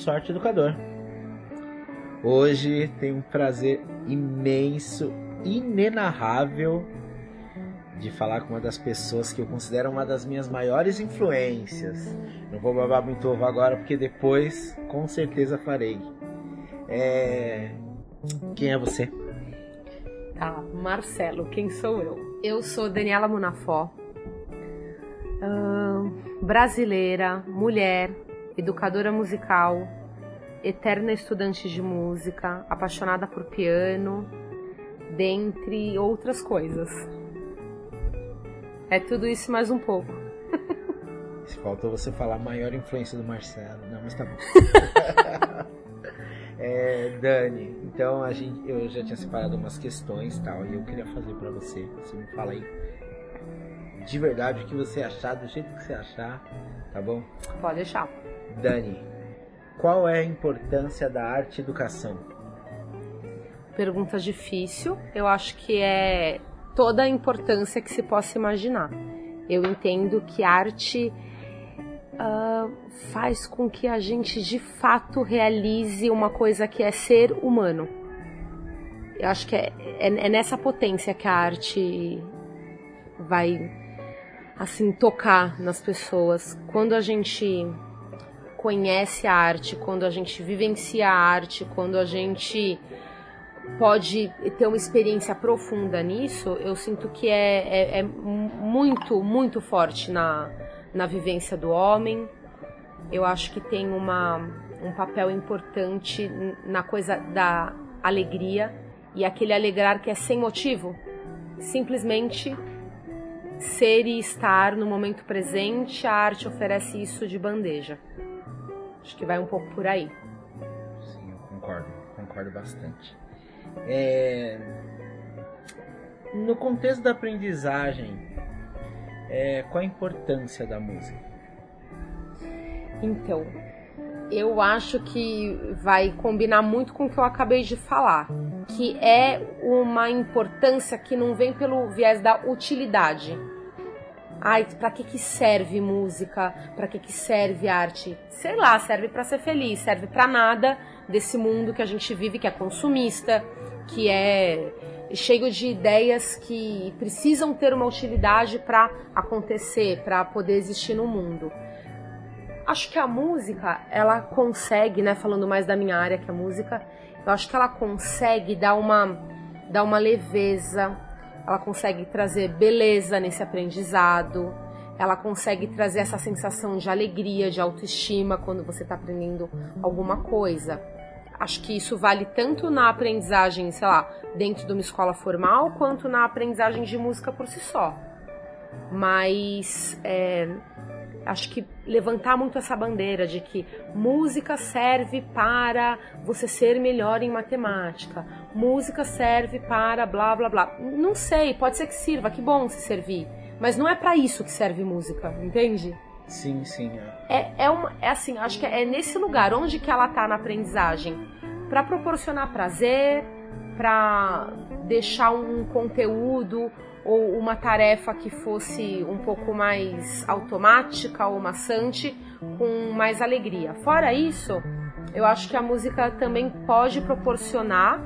sou arte educador. Hoje tenho um prazer imenso, inenarrável de falar com uma das pessoas que eu considero uma das minhas maiores influências. Não vou babar muito ovo agora, porque depois com certeza farei. É... Quem é você? Tá, Marcelo, quem sou eu? Eu sou Daniela Munafó, uh, brasileira, mulher, educadora musical, eterna estudante de música, apaixonada por piano, dentre outras coisas. É tudo isso mais um pouco. Faltou você falar a maior influência do Marcelo. Não, mas tá bom. é, Dani, então a gente, eu já tinha separado umas questões tal, e eu queria fazer para você. Você me fala aí de verdade o que você achar, do jeito que você achar, tá bom? Pode deixar. Dani, qual é a importância da arte educação? Pergunta difícil. Eu acho que é toda a importância que se possa imaginar. Eu entendo que arte uh, faz com que a gente de fato realize uma coisa que é ser humano. Eu acho que é, é, é nessa potência que a arte vai assim tocar nas pessoas. Quando a gente conhece a arte, quando a gente vivencia a arte, quando a gente pode ter uma experiência profunda nisso, eu sinto que é, é, é muito, muito forte na, na vivência do homem. Eu acho que tem uma, um papel importante na coisa da alegria e aquele alegrar que é sem motivo, simplesmente ser e estar no momento presente. A arte oferece isso de bandeja. Acho que vai um pouco por aí. Sim, eu concordo, concordo bastante. É... No contexto da aprendizagem, é... qual a importância da música? Então, eu acho que vai combinar muito com o que eu acabei de falar, que é uma importância que não vem pelo viés da utilidade. Ai, para que que serve música? Para que que serve arte? Sei lá, serve para ser feliz, serve para nada desse mundo que a gente vive que é consumista, que é cheio de ideias que precisam ter uma utilidade para acontecer, para poder existir no mundo. Acho que a música, ela consegue, né, falando mais da minha área que é a música, eu acho que ela consegue dar uma dar uma leveza, ela consegue trazer beleza nesse aprendizado, ela consegue trazer essa sensação de alegria, de autoestima quando você está aprendendo alguma coisa. Acho que isso vale tanto na aprendizagem, sei lá, dentro de uma escola formal, quanto na aprendizagem de música por si só. Mas é, acho que levantar muito essa bandeira de que música serve para você ser melhor em matemática, música serve para blá blá blá. Não sei, pode ser que sirva, que bom se servir, mas não é para isso que serve música, entende? Sim, sim. É, é, é, uma, é assim, acho que é nesse lugar onde que ela tá na aprendizagem, para proporcionar prazer, para deixar um conteúdo ou uma tarefa que fosse um pouco mais automática ou maçante, com mais alegria. Fora isso, eu acho que a música também pode proporcionar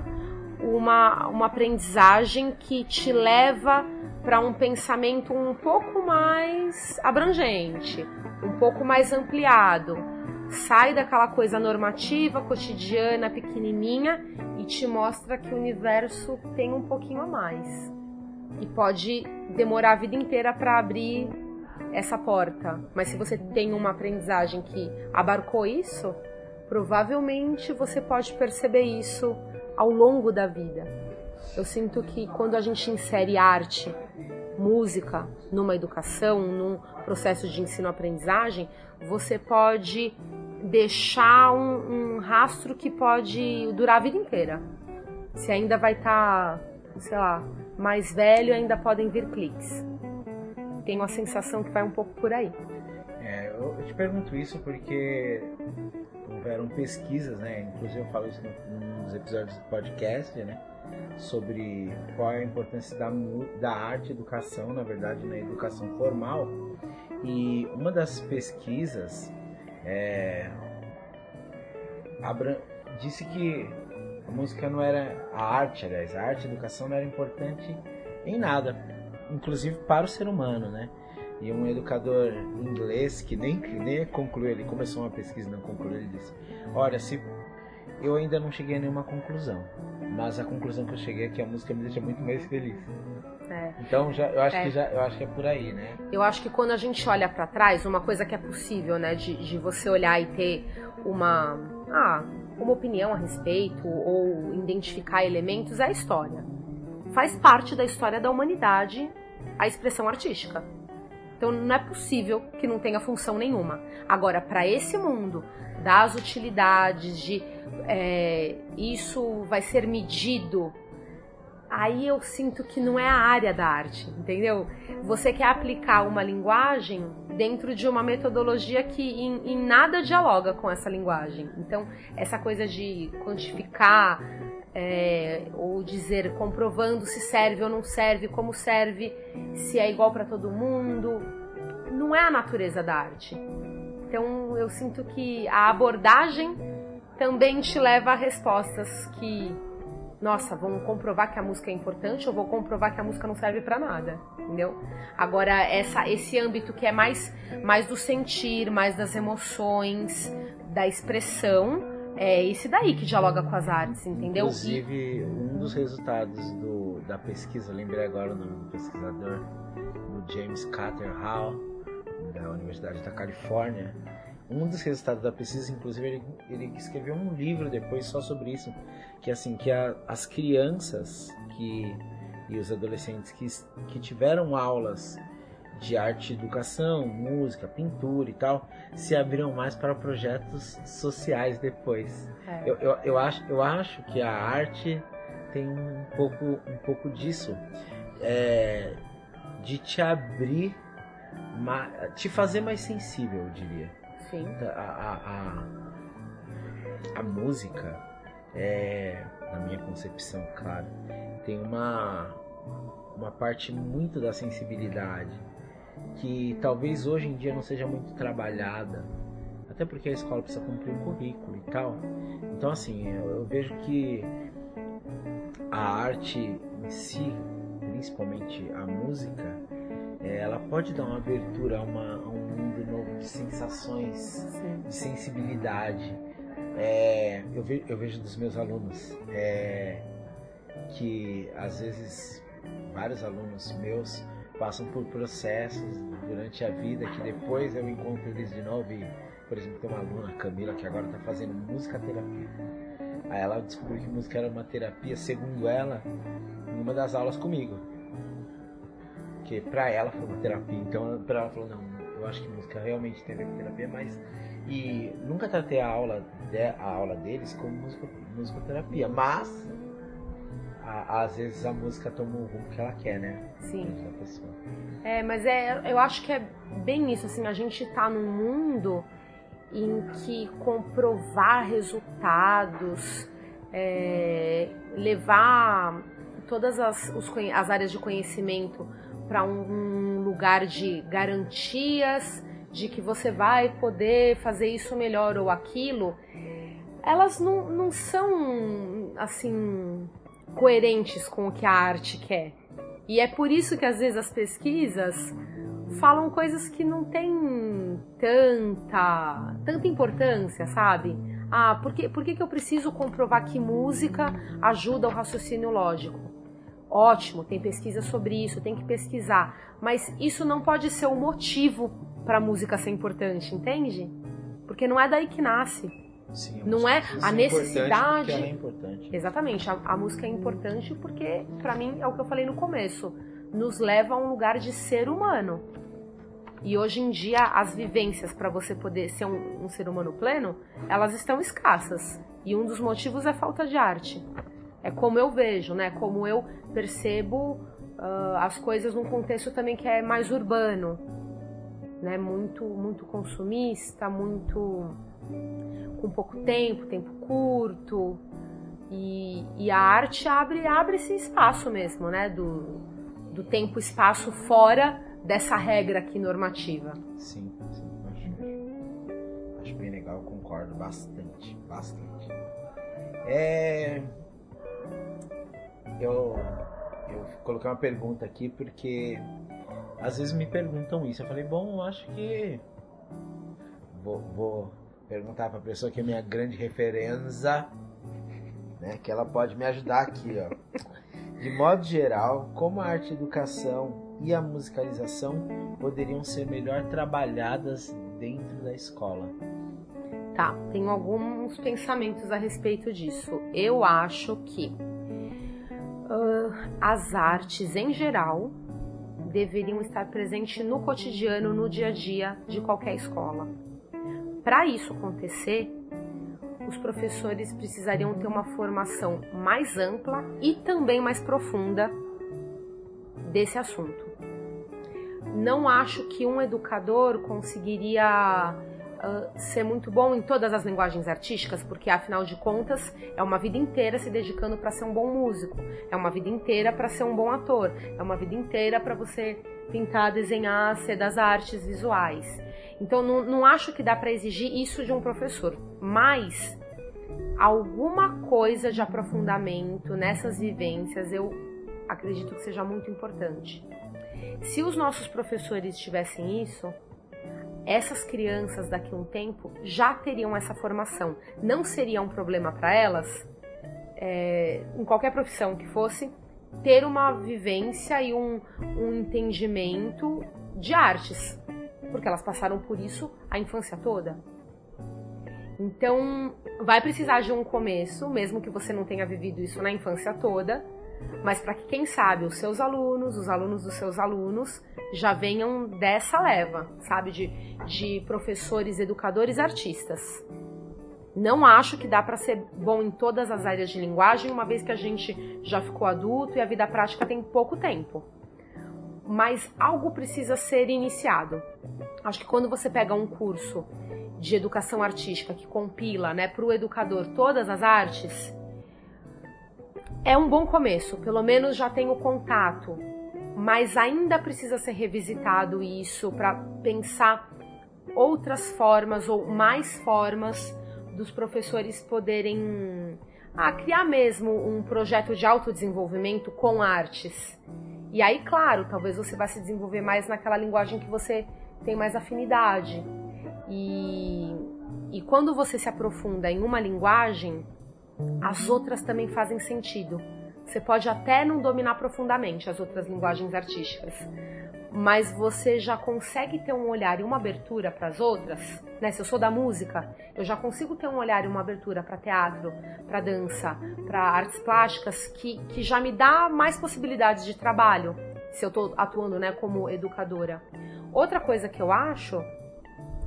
uma, uma aprendizagem que te leva para um pensamento um pouco mais abrangente, um pouco mais ampliado. Sai daquela coisa normativa, cotidiana, pequenininha e te mostra que o universo tem um pouquinho a mais e pode demorar a vida inteira para abrir essa porta. Mas se você tem uma aprendizagem que abarcou isso, provavelmente você pode perceber isso ao longo da vida. Eu sinto que quando a gente insere arte, música numa educação, num processo de ensino-aprendizagem, você pode deixar um, um, rastro que pode durar a vida inteira. Você ainda vai estar, tá, sei lá, mais velho ainda podem vir cliques. Tenho a sensação que vai um pouco por aí. É, eu, te pergunto isso porque houveram pesquisas, né? Inclusive eu falo isso nos episódios do podcast, né? Sobre qual é a importância da, da arte educação, na verdade, na educação formal. E uma das pesquisas é, disse que a música não era a arte, aliás, a arte, a educação não era importante em nada, inclusive para o ser humano, né? E um educador inglês que nem, nem concluiu, ele começou uma pesquisa e não concluiu, ele disse: Olha, se eu ainda não cheguei a nenhuma conclusão, mas a conclusão que eu cheguei é que a música me deixa muito mais feliz. É. Então já, eu acho é. que já, eu acho que é por aí, né? Eu acho que quando a gente olha para trás, uma coisa que é possível, né, de, de você olhar e ter uma, ah, uma opinião a respeito ou identificar elementos é a história. Faz parte da história da humanidade a expressão artística. Então não é possível que não tenha função nenhuma. Agora, para esse mundo das utilidades, de é, isso vai ser medido aí eu sinto que não é a área da arte, entendeu? Você quer aplicar uma linguagem dentro de uma metodologia que em, em nada dialoga com essa linguagem. Então, essa coisa de quantificar é, ou dizer comprovando se serve ou não serve, como serve, se é igual para todo mundo, não é a natureza da arte. Então, eu sinto que a abordagem também te leva a respostas que nossa, vão comprovar que a música é importante ou vou comprovar que a música não serve para nada, entendeu? Agora essa esse âmbito que é mais mais do sentir, mais das emoções, da expressão, é esse daí que dialoga com as artes, entendeu? Inclusive, um dos resultados do, da pesquisa, lembrei agora o nome do pesquisador, do James Carter Hall, da Universidade da Califórnia, um dos resultados da pesquisa, inclusive, ele, ele escreveu um livro depois só sobre isso, que assim que a, as crianças que e os adolescentes que, que tiveram aulas de arte educação, música, pintura e tal, se abriram mais para projetos sociais depois. É. Eu, eu, eu, acho, eu acho que a arte tem um pouco, um pouco disso, é, de te abrir, te fazer mais sensível, eu diria. Sim. A, a, a, a música, é, na minha concepção, claro, tem uma, uma parte muito da sensibilidade que talvez hoje em dia não seja muito trabalhada, até porque a escola precisa cumprir um currículo e tal. Então, assim, eu, eu vejo que a arte em si, principalmente a música, ela pode dar uma abertura a, uma, a um mundo novo de sensações, Sim. de sensibilidade. É, eu, ve, eu, vejo dos meus alunos é, que às vezes vários alunos meus passam por processos durante a vida que depois eu encontro eles de novo e, por exemplo, tem uma aluna, Camila, que agora está fazendo música terapia. Aí ela descobriu que música era uma terapia, segundo ela, em uma das aulas comigo. Porque pra ela foi uma terapia. Então pra ela falou, não, eu acho que música realmente tem a ver com terapia, mas. E nunca tratei a aula, de, a aula deles como música, musicoterapia, mas a, às vezes a música toma o rumo que ela quer, né? Sim. É, mas é, eu acho que é bem isso, assim, a gente tá num mundo em que comprovar resultados, é, levar todas as, os, as áreas de conhecimento para um, lugar de garantias de que você vai poder fazer isso melhor ou aquilo, elas não, não são assim coerentes com o que a arte quer. E é por isso que às vezes as pesquisas falam coisas que não têm tanta, tanta importância, sabe? Ah, por que, por que, que eu preciso comprovar que música ajuda o raciocínio lógico? Ótimo, tem pesquisa sobre isso, tem que pesquisar. Mas isso não pode ser o motivo para a música ser importante, entende? Porque não é daí que nasce. Sim, a não é a necessidade. É importante. Exatamente, a, a música é importante porque, para mim, é o que eu falei no começo, nos leva a um lugar de ser humano. E hoje em dia, as vivências para você poder ser um, um ser humano pleno, elas estão escassas. E um dos motivos é falta de arte. É como eu vejo, né? Como eu percebo uh, as coisas num contexto também que é mais urbano, né? Muito, muito consumista, muito com pouco tempo, tempo curto. E, e a arte abre, abre esse espaço mesmo, né? Do, do tempo-espaço fora dessa regra aqui normativa. Sim, sim, acho, Acho bem legal, concordo bastante, bastante. É... Eu, eu coloquei uma pergunta aqui porque às vezes me perguntam isso. Eu falei, bom, eu acho que vou, vou perguntar para a pessoa que é minha grande referência, né, que ela pode me ajudar aqui, ó. De modo geral, como a arte educação e a musicalização poderiam ser melhor trabalhadas dentro da escola? Tá, tenho alguns pensamentos a respeito disso. Eu acho que as artes em geral deveriam estar presentes no cotidiano, no dia a dia de qualquer escola. Para isso acontecer, os professores precisariam ter uma formação mais ampla e também mais profunda desse assunto. Não acho que um educador conseguiria ser muito bom em todas as linguagens artísticas, porque afinal de contas é uma vida inteira se dedicando para ser um bom músico, é uma vida inteira para ser um bom ator, é uma vida inteira para você pintar, desenhar, ser das artes visuais. Então não, não acho que dá para exigir isso de um professor, mas alguma coisa de aprofundamento nessas vivências eu acredito que seja muito importante. Se os nossos professores tivessem isso, essas crianças daqui a um tempo já teriam essa formação. Não seria um problema para elas, é, em qualquer profissão que fosse, ter uma vivência e um, um entendimento de artes, porque elas passaram por isso a infância toda. Então, vai precisar de um começo, mesmo que você não tenha vivido isso na infância toda, mas para que, quem sabe, os seus alunos, os alunos dos seus alunos, já venham dessa leva, sabe? De, de professores, educadores, artistas. Não acho que dá para ser bom em todas as áreas de linguagem, uma vez que a gente já ficou adulto e a vida prática tem pouco tempo. Mas algo precisa ser iniciado. Acho que quando você pega um curso de educação artística que compila né, para o educador todas as artes, é um bom começo, pelo menos já tem o contato, mas ainda precisa ser revisitado isso para pensar outras formas ou mais formas dos professores poderem ah, criar mesmo um projeto de autodesenvolvimento com artes. E aí, claro, talvez você vá se desenvolver mais naquela linguagem que você tem mais afinidade. E, e quando você se aprofunda em uma linguagem, as outras também fazem sentido. Você pode até não dominar profundamente as outras linguagens artísticas, mas você já consegue ter um olhar e uma abertura para as outras. Né? Se eu sou da música, eu já consigo ter um olhar e uma abertura para teatro, para dança, para artes plásticas, que, que já me dá mais possibilidades de trabalho, se eu estou atuando né, como educadora. Outra coisa que eu acho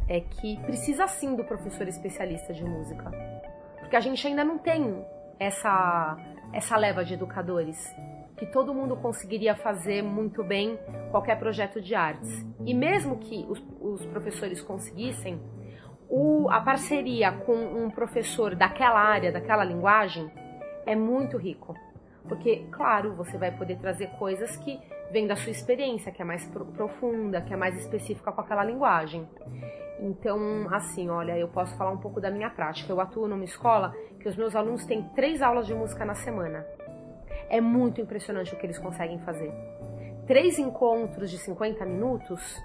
é que precisa sim do professor especialista de música porque a gente ainda não tem essa, essa leva de educadores que todo mundo conseguiria fazer muito bem qualquer projeto de artes. E mesmo que os, os professores conseguissem, o, a parceria com um professor daquela área, daquela linguagem, é muito rico. Porque, claro, você vai poder trazer coisas que vêm da sua experiência, que é mais profunda, que é mais específica com aquela linguagem. Então, assim, olha, eu posso falar um pouco da minha prática. Eu atuo numa escola que os meus alunos têm três aulas de música na semana. É muito impressionante o que eles conseguem fazer. Três encontros de 50 minutos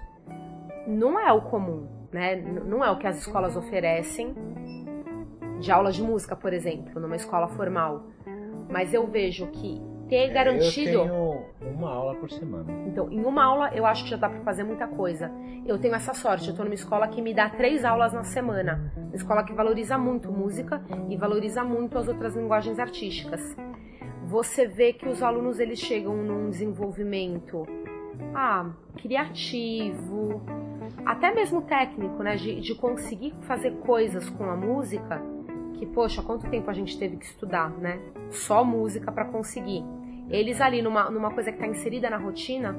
não é o comum, né? Não é o que as escolas oferecem de aulas de música, por exemplo, numa escola formal. Mas eu vejo que ter é, garantido. Eu tenho uma aula por semana. Então, em uma aula eu acho que já dá para fazer muita coisa. Eu tenho essa sorte, eu tô numa escola que me dá três aulas na semana. Uma escola que valoriza muito música e valoriza muito as outras linguagens artísticas. Você vê que os alunos eles chegam num desenvolvimento ah, criativo, até mesmo técnico, né? De, de conseguir fazer coisas com a música que, poxa, quanto tempo a gente teve que estudar, né? Só música para conseguir. Eles ali, numa, numa coisa que está inserida na rotina,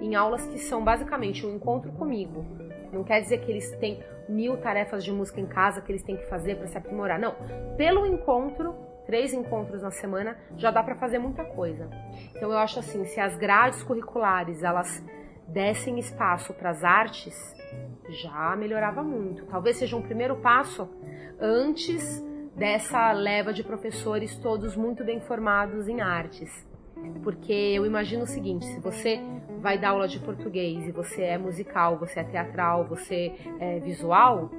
em aulas que são basicamente um encontro comigo. Não quer dizer que eles têm mil tarefas de música em casa que eles têm que fazer para se aprimorar. Não. Pelo encontro, três encontros na semana, já dá para fazer muita coisa. Então eu acho assim, se as grades curriculares elas dessem espaço para as artes, já melhorava muito. Talvez seja um primeiro passo antes dessa leva de professores todos muito bem formados em artes. Porque eu imagino o seguinte: se você vai dar aula de português e você é musical, você é teatral, você é visual,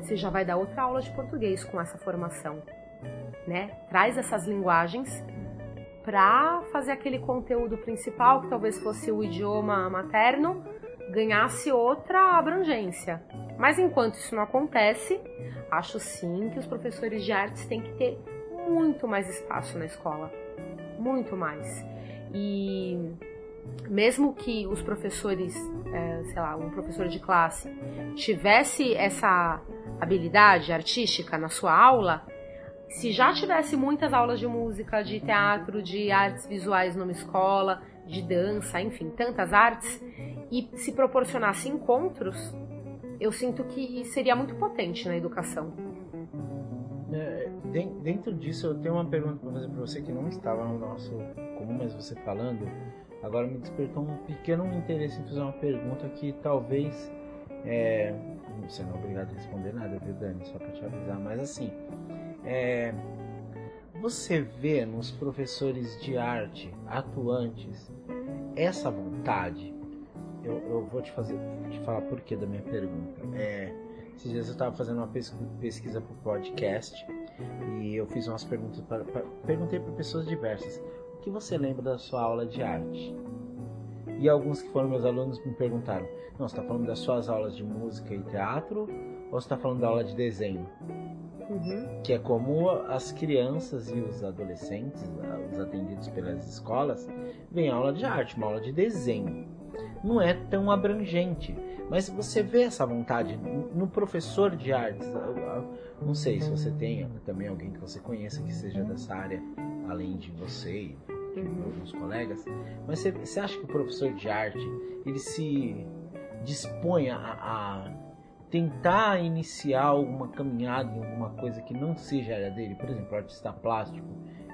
você já vai dar outra aula de português com essa formação, né? Traz essas linguagens para fazer aquele conteúdo principal, que talvez fosse o idioma materno, ganhasse outra abrangência. Mas enquanto isso não acontece, acho sim que os professores de artes têm que ter muito mais espaço na escola. Muito mais. E mesmo que os professores, é, sei lá, um professor de classe tivesse essa habilidade artística na sua aula, se já tivesse muitas aulas de música, de teatro, de artes visuais numa escola, de dança, enfim, tantas artes, e se proporcionasse encontros, eu sinto que seria muito potente na educação. É, dentro disso, eu tenho uma pergunta para fazer para você que não estava no nosso comum, mas você falando, agora me despertou um pequeno interesse em fazer uma pergunta que talvez. É, você não é obrigado a responder nada, viu, Dani? Só para te avisar, mas assim é, você vê nos professores de arte atuantes essa vontade? Eu, eu vou te fazer, te falar por que da minha pergunta. É, esses dias eu estava fazendo uma pesquisa para o podcast e eu fiz umas perguntas para, para perguntei para pessoas diversas. O que você lembra da sua aula de arte? E alguns que foram meus alunos me perguntaram: Não, você está falando das suas aulas de música e teatro ou você está falando da aula de desenho? Uhum. Que é como as crianças e os adolescentes, os atendidos pelas escolas, vêm aula de arte, uma aula de desenho. Não é tão abrangente, mas você vê essa vontade no professor de artes. Não sei se você tem também alguém que você conheça que seja dessa área, além de você e de alguns colegas, mas você, você acha que o professor de arte ele se dispõe a, a tentar iniciar alguma caminhada em alguma coisa que não seja a área dele, por exemplo, artista plástico,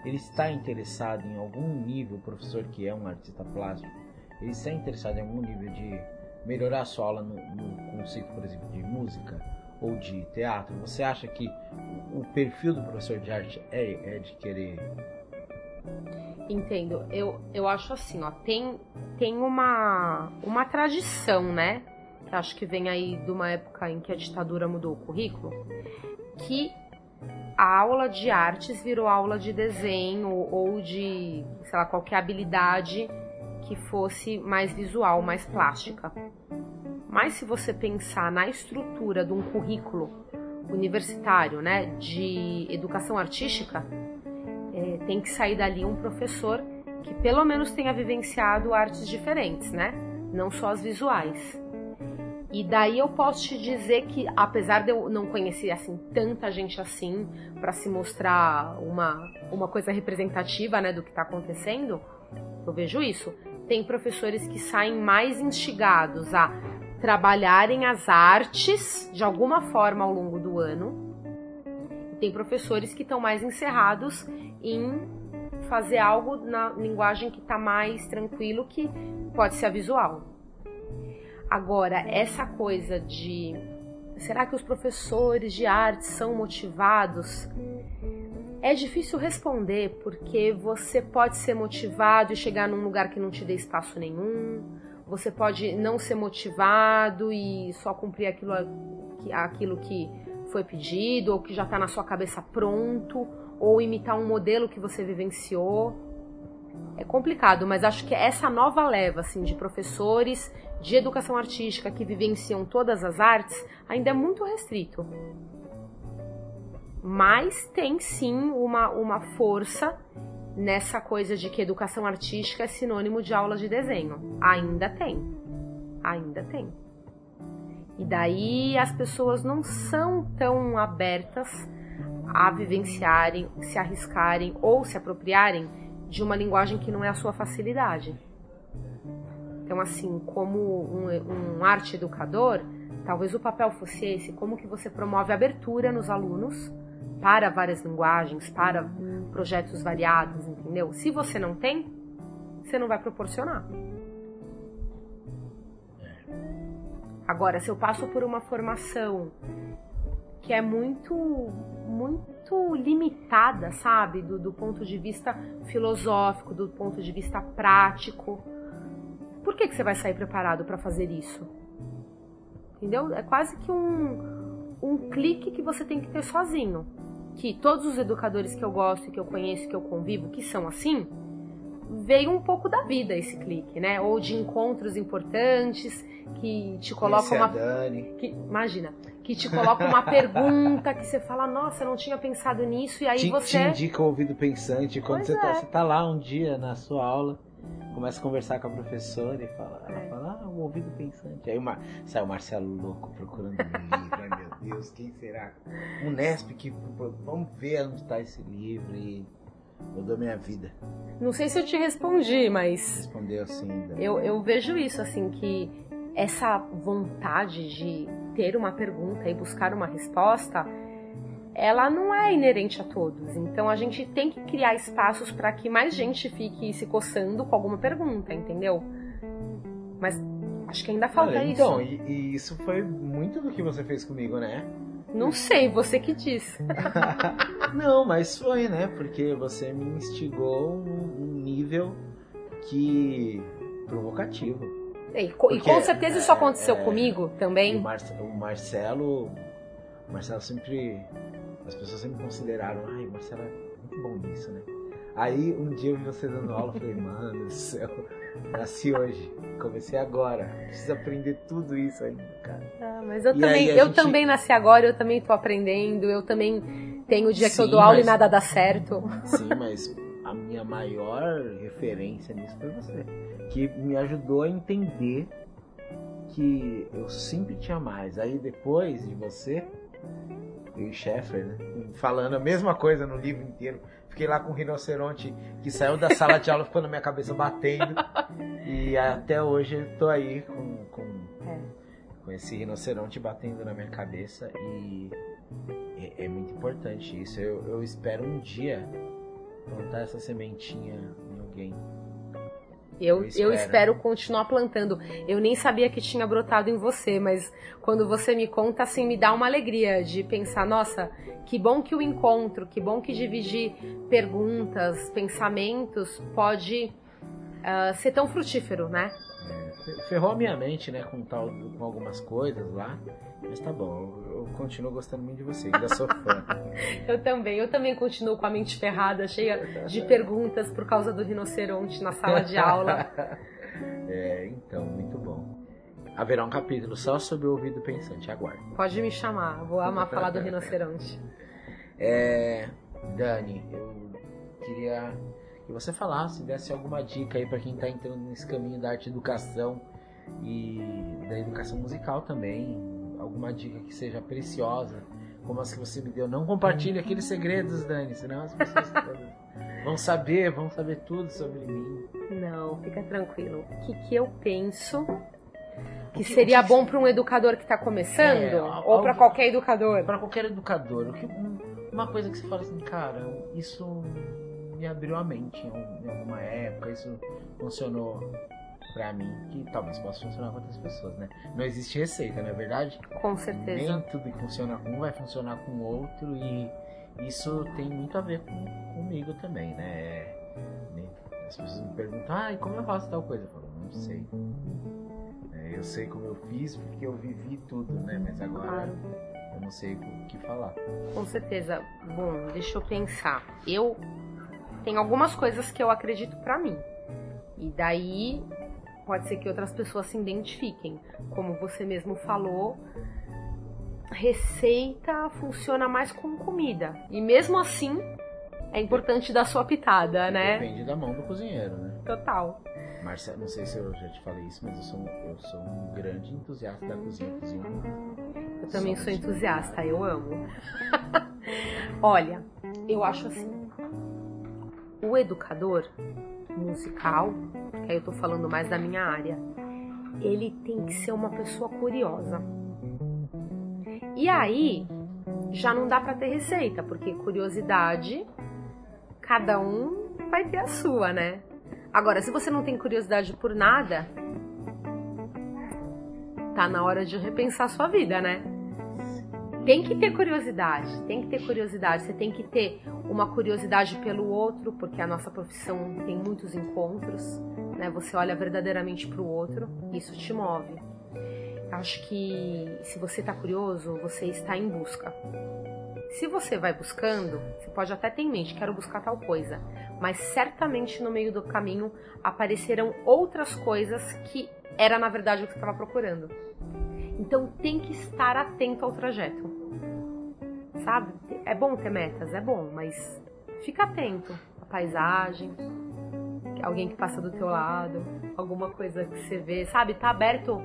ele está interessado em algum nível, o professor que é um artista plástico, ele está interessado em algum nível de melhorar a sua aula no, no conceito, por exemplo, de música ou de teatro, você acha que o perfil do professor de arte é, é de querer Entendo. Eu, eu acho assim, ó, tem, tem uma, uma tradição, né? que acho que vem aí de uma época em que a ditadura mudou o currículo, que a aula de artes virou aula de desenho ou de, sei lá, qualquer habilidade que fosse mais visual, mais plástica. Mas se você pensar na estrutura de um currículo universitário, né, de educação artística, é, tem que sair dali um professor que pelo menos tenha vivenciado artes diferentes, né, não só as visuais. E daí eu posso te dizer que, apesar de eu não conhecer assim tanta gente assim para se mostrar uma, uma coisa representativa né, do que está acontecendo, eu vejo isso. Tem professores que saem mais instigados a trabalharem as artes de alguma forma ao longo do ano. E tem professores que estão mais encerrados em fazer algo na linguagem que está mais tranquilo, que pode ser a visual. Agora, essa coisa de será que os professores de arte são motivados? É difícil responder porque você pode ser motivado e chegar num lugar que não te dê espaço nenhum. Você pode não ser motivado e só cumprir aquilo, aquilo que foi pedido ou que já está na sua cabeça pronto, ou imitar um modelo que você vivenciou. É complicado, mas acho que essa nova leva assim de professores de educação artística que vivenciam todas as artes ainda é muito restrito. Mas tem sim uma, uma força nessa coisa de que educação artística é sinônimo de aula de desenho. Ainda tem. Ainda tem. E daí as pessoas não são tão abertas a vivenciarem, se arriscarem ou se apropriarem de uma linguagem que não é a sua facilidade. Então, assim, como um, um arte educador, talvez o papel fosse esse, como que você promove abertura nos alunos para várias linguagens, para projetos variados, entendeu? Se você não tem, você não vai proporcionar. Agora, se eu passo por uma formação que é muito, muito limitada, sabe? Do, do ponto de vista filosófico, do ponto de vista prático, por que, que você vai sair preparado para fazer isso? Entendeu? É quase que um, um clique que você tem que ter sozinho. Que todos os educadores que eu gosto, que eu conheço, que eu convivo, que são assim, veio um pouco da vida esse clique, né? Ou de encontros importantes que te colocam uma. Dani. Que, imagina, que te coloca uma pergunta que você fala, nossa, não tinha pensado nisso, e aí te, você. te indica o ouvido pensante. Quando você, tá, é. você tá lá um dia na sua aula, começa a conversar com a professora e fala, ela É. fala, ah, o ouvido pensante. Aí o Mar... sai o Marcelo louco procurando um livro. Ai meu Deus, quem será? Um Nesp que. Vamos ver onde tá esse livro e mudou minha vida. Não sei se eu te respondi, mas Respondeu assim. Dani. eu, eu vejo isso, assim, que essa vontade de ter uma pergunta e buscar uma resposta, ela não é inerente a todos. Então a gente tem que criar espaços para que mais gente fique se coçando com alguma pergunta, entendeu? Mas acho que ainda falta Olha, isso. então, e, e isso foi muito do que você fez comigo, né? Não sei, você que diz. Não, mas foi, né? Porque você me instigou um, nível que. provocativo. E, co- e Porque, com certeza isso é, aconteceu é, comigo também. o, Marce- o Marcelo. O Marcelo sempre. As pessoas sempre consideraram, ai, Marcelo é muito bom nisso, né? Aí um dia eu vi você dando aula, eu falei, mano do céu, nasci hoje, comecei agora, preciso aprender tudo isso ainda, cara. Ah, mas eu E também, eu gente- também nasci agora, eu também tô aprendendo, eu também tenho o dia que eu Sim, dou aula mas- e nada dá certo. Sim, mas a minha maior referência nisso foi você. Que me ajudou a entender que eu sempre tinha mais. Aí depois de você, e Sheffer, né? Falando a mesma coisa no livro inteiro. Fiquei lá com o rinoceronte que saiu da sala de aula, ficou na minha cabeça batendo. E até hoje eu tô aí com, com, É. com esse rinoceronte batendo na minha cabeça. E é, é muito importante isso. Eu, eu espero um dia plantar essa sementinha em alguém. Eu, Eu eu espero. espero continuar plantando. Eu nem sabia que tinha brotado em você, mas quando você me conta, assim, me dá uma alegria de pensar, nossa, que bom que o encontro, que bom que dividir perguntas, pensamentos pode ah, ser tão frutífero, né? Ferrou a minha mente, né, com, tal, com algumas coisas lá. Mas tá bom, eu, continuo gostando muito de você, ainda sou fã. Eu também, eu também continuo com a mente ferrada, cheia de perguntas por causa do rinoceronte na sala de aula. é, então, muito bom. Haverá um capítulo só sobre o ouvido pensante, aguarde. Pode me chamar, vou amar falar do rinoceronte. É, Dani, eu queria que você falasse, desse alguma dica aí pra quem tá entrando nesse caminho da arte educação e da educação musical também. Alguma dica que seja preciosa, como as que você me deu. Não compartilhe aqueles segredos, Dani, senão as pessoas vão saber, vão saber tudo sobre mim. Não, fica tranquilo. O que, que eu penso que seria bom para um educador que está começando É, ou para qualquer educador? Para qualquer educador, um- uma coisa que você fala assim, cara, isso me abriu a mente em alguma época, isso funcionou pra mim, que talvez possa funcionar com outras pessoas, né? Não existe receita, não é verdade? Com certeza. Nem tudo que funciona com um vai funcionar com o outro e isso tem muito a ver com, comigo também, né? né? As pessoas me perguntam, ah, e como eu faço tal coisa? Eu falo, não sei. É, eu sei como eu fiz porque eu vivi tudo, né? Mas agora Claro. eu não sei o que falar. Com certeza. Bom, deixa eu pensar. Eu tenho algumas coisas que eu acredito pra mim. E daí pode ser que outras pessoas se identifiquem. Como você mesmo falou, receita funciona mais com comida. E mesmo assim, é importante dar sua pitada, né? Depende da mão do cozinheiro, né? Total. Marcelo, não sei se eu já te falei isso, mas eu sou, um- eu sou um grande entusiasta da cozinha. muito. Eu também Somos sou entusiasta, eu amo. Olha, eu acho assim, o educador musical, que aí eu tô falando mais da minha área, ele tem que ser uma pessoa curiosa. E aí, já não dá pra ter receita, porque curiosidade, cada um vai ter a sua, né? Agora, se você não tem curiosidade por nada, tá na hora de repensar a sua vida, né? Tem que ter curiosidade, tem que ter curiosidade. Você tem que ter uma curiosidade pelo outro, porque a nossa profissão tem muitos encontros, né? Você olha verdadeiramente para o outro, isso te move. Acho que se você está curioso, você está em busca. Se você vai buscando, você pode até ter em mente, quero buscar tal coisa, mas certamente no meio do caminho aparecerão outras coisas que era na verdade o que você estava procurando. Então tem que estar atento ao trajeto. Sabe? É bom ter metas, é bom, mas fica atento à paisagem, alguém que passa do teu lado, alguma coisa que você vê, sabe? Tá aberto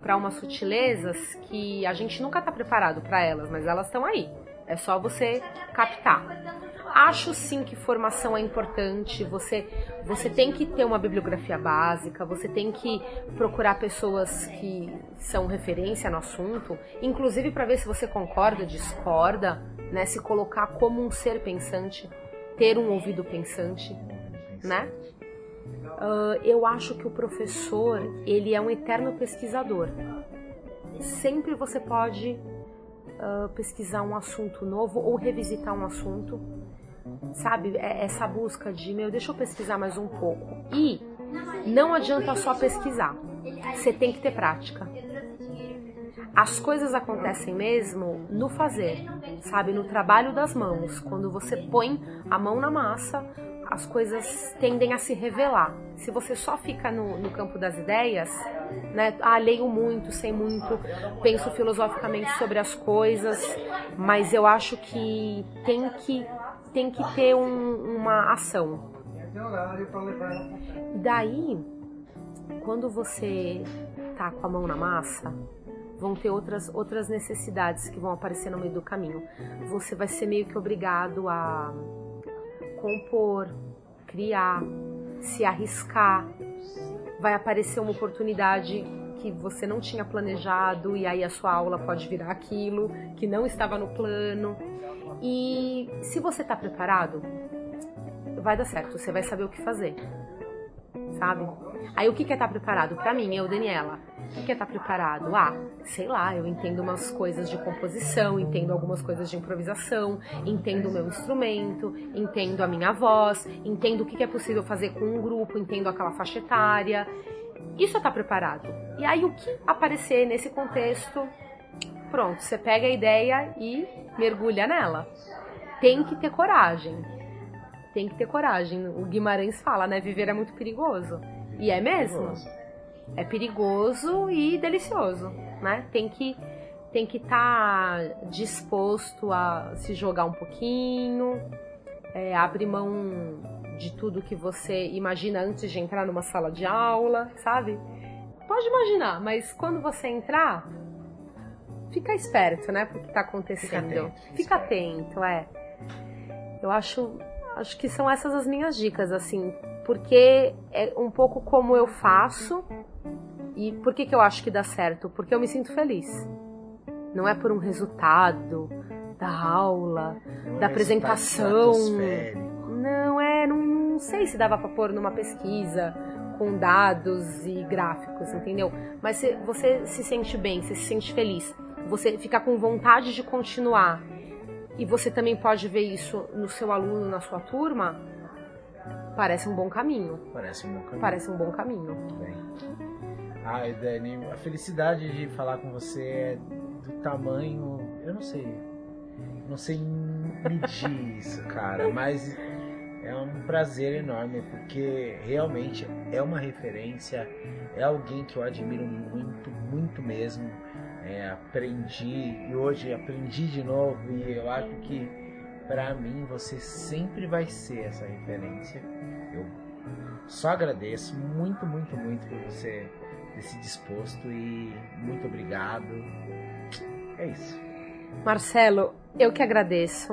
para umas sutilezas que a gente nunca tá preparado para elas, mas elas estão aí. É só você captar. Acho sim que formação é importante. Você, você tem que ter uma bibliografia básica, você tem que procurar pessoas que são referência no assunto, inclusive para ver se você concorda, discorda, né? Se colocar como um ser pensante, ter um ouvido pensante, né? Uh, eu acho que o professor ele é um eterno pesquisador. Sempre você pode uh, pesquisar um assunto novo ou revisitar um assunto sabe? É essa busca de, meu, deixa eu pesquisar mais um pouco. E não adianta só pesquisar, você tem que ter prática. As coisas acontecem mesmo no fazer, sabe? No trabalho das mãos. Quando você põe a mão na massa, as coisas tendem a se revelar. Se você só fica no, no, campo das ideias, né? Ah, leio muito, sei muito, penso filosoficamente sobre as coisas, mas eu acho que tem que tem que ter um, uma ação. Daí, quando você tá com a mão na massa, vão ter outras, outras necessidades que vão aparecer no meio do caminho. Você vai ser meio que obrigado a compor, criar, se arriscar. Vai aparecer uma oportunidade que você não tinha planejado e aí a sua aula pode virar aquilo que não estava no plano. E se você está preparado, vai dar certo, você vai saber o que fazer. Sabe? Aí o que é estar tá preparado? Para mim, eu, Daniela, o que é estar tá preparado? Ah, sei lá, eu entendo umas coisas de composição, entendo algumas coisas de improvisação, entendo o meu instrumento, entendo a minha voz, entendo o que é possível fazer com um grupo, entendo aquela faixa etária. Isso é estar tá preparado. E aí o que aparecer nesse contexto pronto, você pega a ideia e mergulha nela. Tem que ter coragem. Tem que ter coragem. O Guimarães fala, né? Viver é muito perigoso. E é mesmo. É perigoso e delicioso, né? Tem que tem que estar tá disposto a se jogar um pouquinho, é, abrir mão de tudo que você imagina antes de entrar numa sala de aula, sabe? Pode imaginar, mas quando você entrar, fica esperto, né, pro que tá acontecendo. Fica atento, fica atento é. Eu acho, acho que são essas as minhas dicas, assim, porque é um pouco como eu faço e por que, que eu acho que dá certo? Porque eu me sinto feliz. Não é por um resultado da aula, não da é apresentação. Não é, não, não sei se dava para pôr numa pesquisa com dados e gráficos, entendeu? Mas você se sente bem, você se sente feliz você fica com vontade de continuar e você também pode ver isso no seu aluno, na sua turma, parece um bom caminho. Parece um bom caminho. Parece um bom caminho. Bem. Ai, Dani, a felicidade de falar com você é do tamanho. Eu não sei. Não sei medir isso, cara, mas é um prazer enorme porque realmente é uma referência, é alguém que eu admiro muito, muito mesmo é, aprendi e hoje aprendi de novo e eu acho que para mim você sempre vai ser essa referência. Eu só agradeço muito, muito, muito por você ter se disposto e muito obrigado. É isso. Marcelo, eu que agradeço.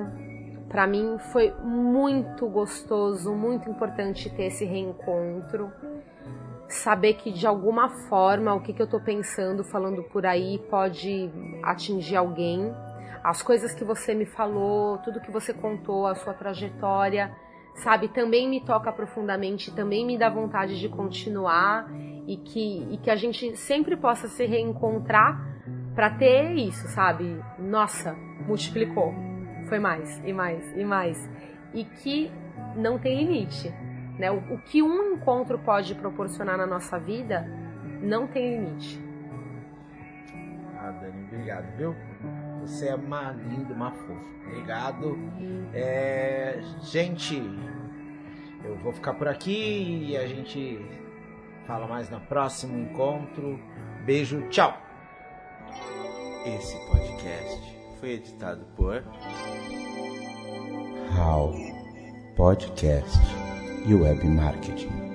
Para mim foi muito gostoso, muito importante ter esse reencontro saber que de alguma forma o que, que eu tô pensando, falando por aí, pode atingir alguém. As coisas que você me falou, tudo que você contou, a sua trajetória, sabe, também me toca profundamente, também me dá vontade de continuar e que, e que a gente sempre possa se reencontrar para ter isso, sabe? Nossa, multiplicou. Foi mais e mais e mais. E que não tem limite. Né? O, o que um encontro pode proporcionar na nossa vida não tem limite. Ah, Dani, obrigado, viu? Você é uma linda, uma fofa. Obrigado. É... Gente, eu vou ficar por aqui e a gente fala mais no próximo encontro. Beijo, tchau. Esse podcast foi editado por How Podcast e Web Marketing.